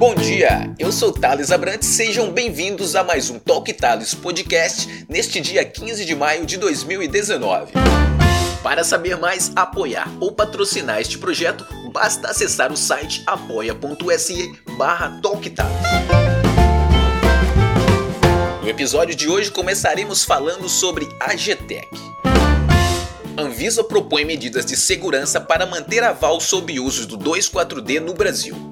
Bom dia, eu sou Thales Abrantes, sejam bem-vindos a mais um Talk Thales Podcast neste dia 15 de maio de 2019. Para saber mais, apoiar ou patrocinar este projeto, basta acessar o site apoia.se barra No episódio de hoje começaremos falando sobre a GTEC. Anvisa propõe medidas de segurança para manter aval sob uso do 2,4-D no Brasil.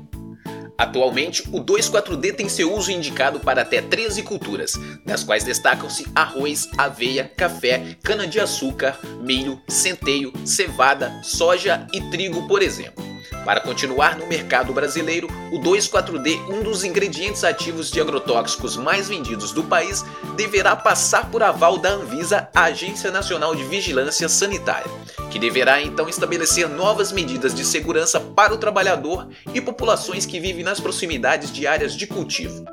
Atualmente, o 2,4-D tem seu uso indicado para até 13 culturas, das quais destacam-se arroz, aveia, café, cana-de-açúcar, milho, centeio, cevada, soja e trigo, por exemplo. Para continuar no mercado brasileiro, o 2,4-D, um dos ingredientes ativos de agrotóxicos mais vendidos do país, deverá passar por aval da Anvisa, Agência Nacional de Vigilância Sanitária, que deverá então estabelecer novas medidas de segurança para o trabalhador e populações que vivem nas proximidades de áreas de cultivo.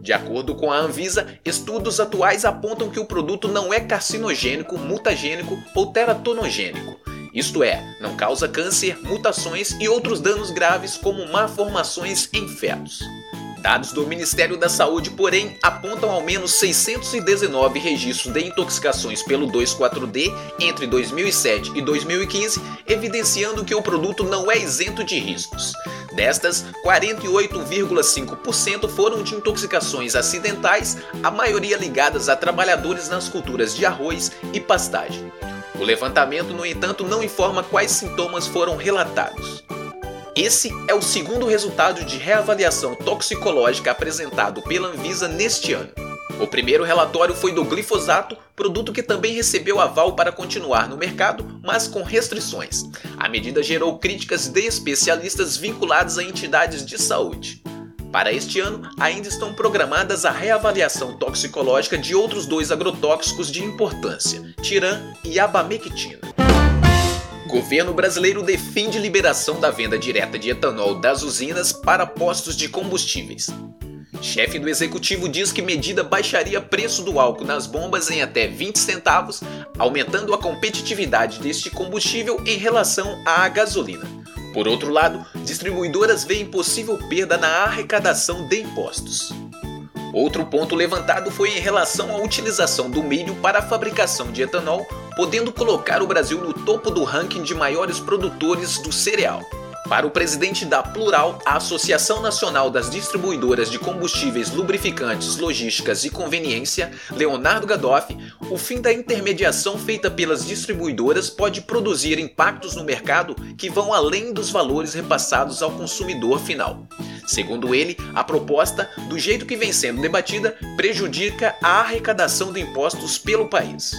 De acordo com a Anvisa, estudos atuais apontam que o produto não é carcinogênico, mutagênico ou teratonogênico isto é, não causa câncer, mutações e outros danos graves como malformações em fetos. Dados do Ministério da Saúde, porém, apontam ao menos 619 registros de intoxicações pelo 2,4-D entre 2007 e 2015, evidenciando que o produto não é isento de riscos. Destas, 48,5% foram de intoxicações acidentais, a maioria ligadas a trabalhadores nas culturas de arroz e pastagem. O levantamento, no entanto, não informa quais sintomas foram relatados. Esse é o segundo resultado de reavaliação toxicológica apresentado pela Anvisa neste ano. O primeiro relatório foi do glifosato, produto que também recebeu aval para continuar no mercado, mas com restrições. A medida gerou críticas de especialistas vinculados a entidades de saúde. Para este ano, ainda estão programadas a reavaliação toxicológica de outros dois agrotóxicos de importância, tiran e abamectina. Governo brasileiro defende liberação da venda direta de etanol das usinas para postos de combustíveis. Chefe do executivo diz que medida baixaria preço do álcool nas bombas em até 20 centavos, aumentando a competitividade deste combustível em relação à gasolina. Por outro lado, distribuidoras veem possível perda na arrecadação de impostos. Outro ponto levantado foi em relação à utilização do milho para a fabricação de etanol, podendo colocar o Brasil no topo do ranking de maiores produtores do cereal. Para o presidente da Plural, a Associação Nacional das Distribuidoras de Combustíveis Lubrificantes, Logísticas e Conveniência, Leonardo Gadoff, o fim da intermediação feita pelas distribuidoras pode produzir impactos no mercado que vão além dos valores repassados ao consumidor final. Segundo ele, a proposta, do jeito que vem sendo debatida, prejudica a arrecadação de impostos pelo país.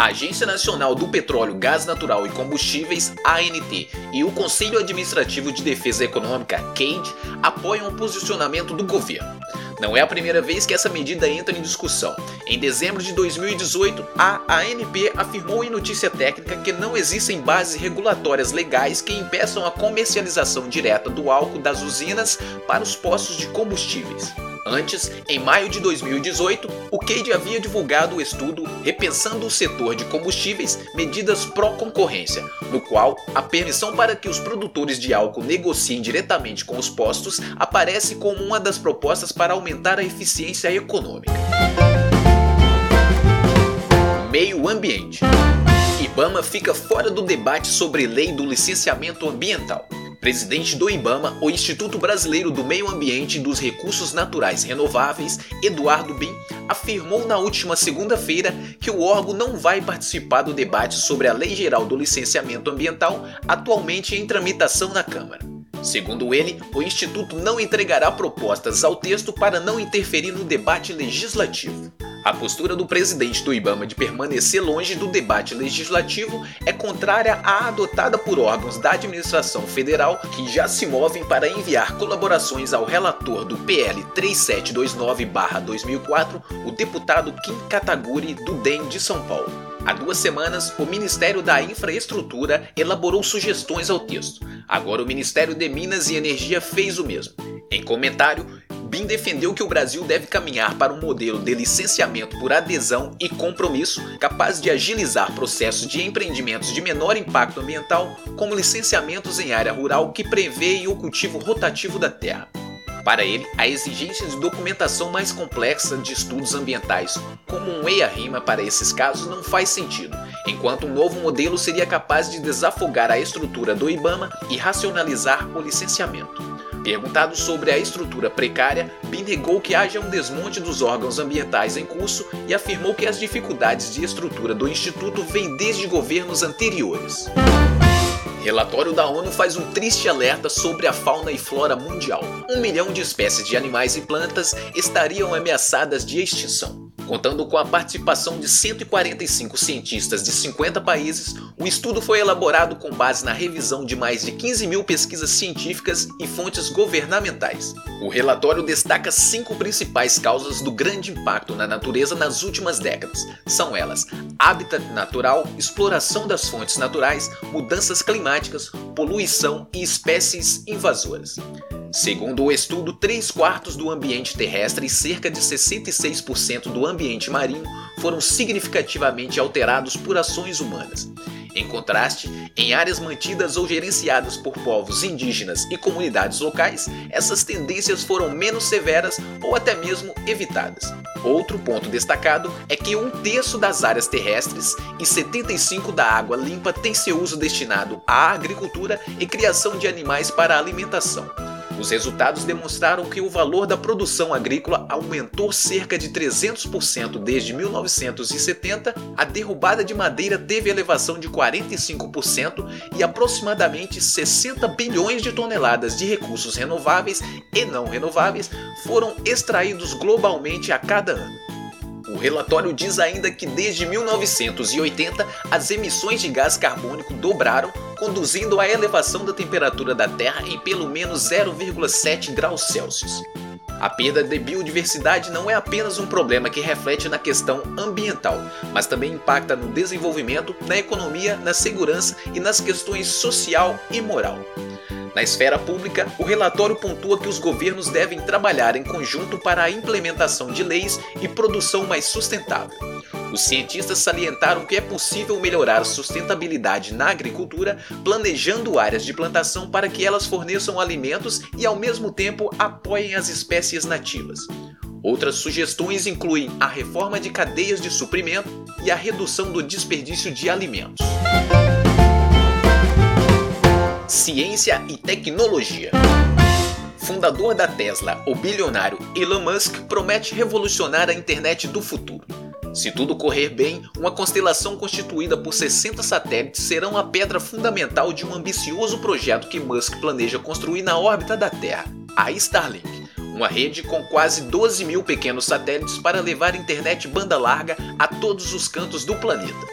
A Agência Nacional do Petróleo, Gás Natural e Combustíveis, ANT, e o Conselho Administrativo de Defesa Econômica, CADE, apoiam o posicionamento do governo. Não é a primeira vez que essa medida entra em discussão. Em dezembro de 2018, a ANP afirmou em notícia técnica que não existem bases regulatórias legais que impeçam a comercialização direta do álcool das usinas para os postos de combustíveis. Antes, em maio de 2018, o CADE havia divulgado o estudo Repensando o Setor de Combustíveis Medidas Pró-Concorrência, no qual a permissão para que os produtores de álcool negociem diretamente com os postos aparece como uma das propostas para aumentar a eficiência econômica. Meio Ambiente Ibama fica fora do debate sobre lei do licenciamento ambiental presidente do IBAMA, o Instituto Brasileiro do Meio Ambiente e dos Recursos Naturais Renováveis, Eduardo Bin, afirmou na última segunda-feira que o órgão não vai participar do debate sobre a Lei Geral do Licenciamento Ambiental, atualmente em tramitação na Câmara. Segundo ele, o Instituto não entregará propostas ao texto para não interferir no debate legislativo. A postura do presidente do IBAMA de permanecer longe do debate legislativo é contrária à adotada por órgãos da administração federal que já se movem para enviar colaborações ao relator do PL 3729-2004, o deputado Kim Kataguri do DEM de São Paulo. Há duas semanas, o Ministério da Infraestrutura elaborou sugestões ao texto. Agora, o Ministério de Minas e Energia fez o mesmo. Em comentário, Bin defendeu que o Brasil deve caminhar para um modelo de licenciamento por adesão e compromisso capaz de agilizar processos de empreendimentos de menor impacto ambiental, como licenciamentos em área rural que prevêem o cultivo rotativo da terra. Para ele, a exigência de documentação mais complexa de estudos ambientais, como um EIA-RIMA para esses casos, não faz sentido, enquanto um novo modelo seria capaz de desafogar a estrutura do IBAMA e racionalizar o licenciamento. Perguntado sobre a estrutura precária, Bin negou que haja um desmonte dos órgãos ambientais em curso e afirmou que as dificuldades de estrutura do Instituto vêm desde governos anteriores. Relatório da ONU faz um triste alerta sobre a fauna e flora mundial. Um milhão de espécies de animais e plantas estariam ameaçadas de extinção. Contando com a participação de 145 cientistas de 50 países, o estudo foi elaborado com base na revisão de mais de 15 mil pesquisas científicas e fontes governamentais. O relatório destaca cinco principais causas do grande impacto na natureza nas últimas décadas. São elas: habitat natural, exploração das fontes naturais, mudanças climáticas, poluição e espécies invasoras. Segundo o estudo, 3 quartos do ambiente terrestre e cerca de 66% do ambiente marinho foram significativamente alterados por ações humanas. Em contraste, em áreas mantidas ou gerenciadas por povos indígenas e comunidades locais, essas tendências foram menos severas ou até mesmo evitadas. Outro ponto destacado é que um terço das áreas terrestres e 75% da água limpa tem seu uso destinado à agricultura e criação de animais para alimentação. Os resultados demonstraram que o valor da produção agrícola aumentou cerca de 300% desde 1970, a derrubada de madeira teve elevação de 45% e aproximadamente 60 bilhões de toneladas de recursos renováveis e não renováveis foram extraídos globalmente a cada ano. O relatório diz ainda que desde 1980 as emissões de gás carbônico dobraram, conduzindo à elevação da temperatura da Terra em pelo menos 0,7 graus Celsius. A perda de biodiversidade não é apenas um problema que reflete na questão ambiental, mas também impacta no desenvolvimento, na economia, na segurança e nas questões social e moral. Na esfera pública, o relatório pontua que os governos devem trabalhar em conjunto para a implementação de leis e produção mais sustentável. Os cientistas salientaram que é possível melhorar a sustentabilidade na agricultura, planejando áreas de plantação para que elas forneçam alimentos e, ao mesmo tempo, apoiem as espécies nativas. Outras sugestões incluem a reforma de cadeias de suprimento e a redução do desperdício de alimentos ciência e tecnologia. Fundador da Tesla, o bilionário Elon Musk promete revolucionar a internet do futuro. Se tudo correr bem, uma constelação constituída por 60 satélites serão a pedra fundamental de um ambicioso projeto que Musk planeja construir na órbita da Terra, a Starlink, uma rede com quase 12 mil pequenos satélites para levar internet banda larga a todos os cantos do planeta.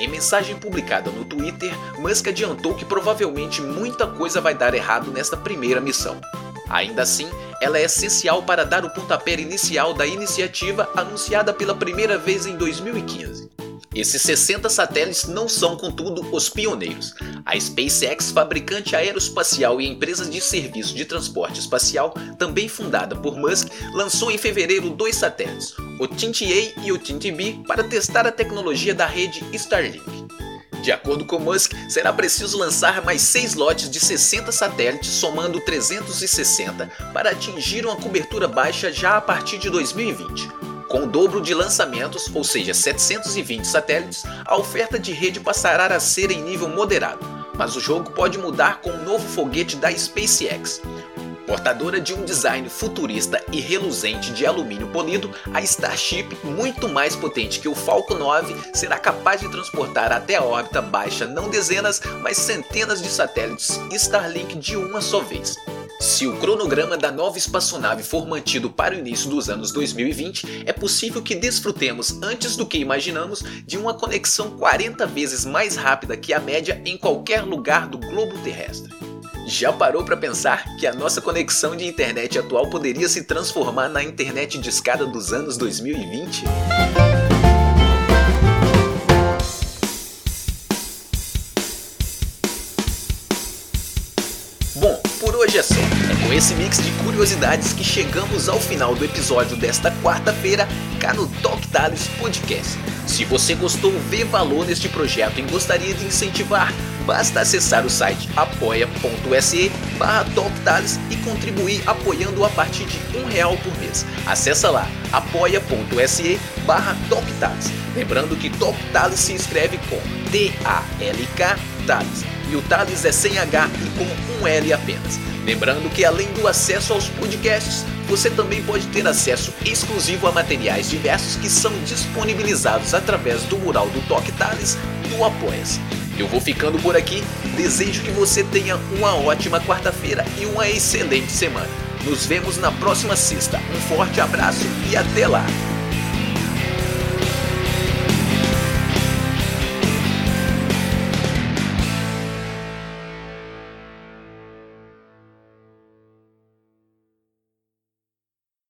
Em mensagem publicada no Twitter, Musk adiantou que provavelmente muita coisa vai dar errado nesta primeira missão. Ainda assim, ela é essencial para dar o pontapé inicial da iniciativa anunciada pela primeira vez em 2015. Esses 60 satélites não são, contudo, os pioneiros. A SpaceX, fabricante aeroespacial e empresa de serviço de transporte espacial, também fundada por Musk, lançou em fevereiro dois satélites, o Tint-A e o Tint-B, para testar a tecnologia da rede Starlink. De acordo com Musk, será preciso lançar mais seis lotes de 60 satélites, somando 360, para atingir uma cobertura baixa já a partir de 2020. Com o dobro de lançamentos, ou seja, 720 satélites, a oferta de rede passará a ser em nível moderado, mas o jogo pode mudar com o um novo foguete da SpaceX. Portadora de um design futurista e reluzente de alumínio polido, a Starship, muito mais potente que o Falcon 9, será capaz de transportar até a órbita baixa não dezenas, mas centenas de satélites Starlink de uma só vez. Se o cronograma da nova espaçonave for mantido para o início dos anos 2020, é possível que desfrutemos, antes do que imaginamos, de uma conexão 40 vezes mais rápida que a média em qualquer lugar do globo terrestre. Já parou para pensar que a nossa conexão de internet atual poderia se transformar na internet de escada dos anos 2020? Hoje é só. É com esse mix de curiosidades que chegamos ao final do episódio desta quarta-feira cá no Talk Tales Podcast. Se você gostou, vê valor neste projeto e gostaria de incentivar, basta acessar o site apoia.se barra e contribuir apoiando a partir de um real por mês. Acesse lá apoia.se barra Lembrando que Talk Tales se escreve com T-A-L-K Tales e o Tales é sem H e com um L apenas. Lembrando que além do acesso aos podcasts, você também pode ter acesso exclusivo a materiais diversos que são disponibilizados através do mural do Toque Tales do Apoia-se. Eu vou ficando por aqui, desejo que você tenha uma ótima quarta-feira e uma excelente semana. Nos vemos na próxima sexta. Um forte abraço e até lá!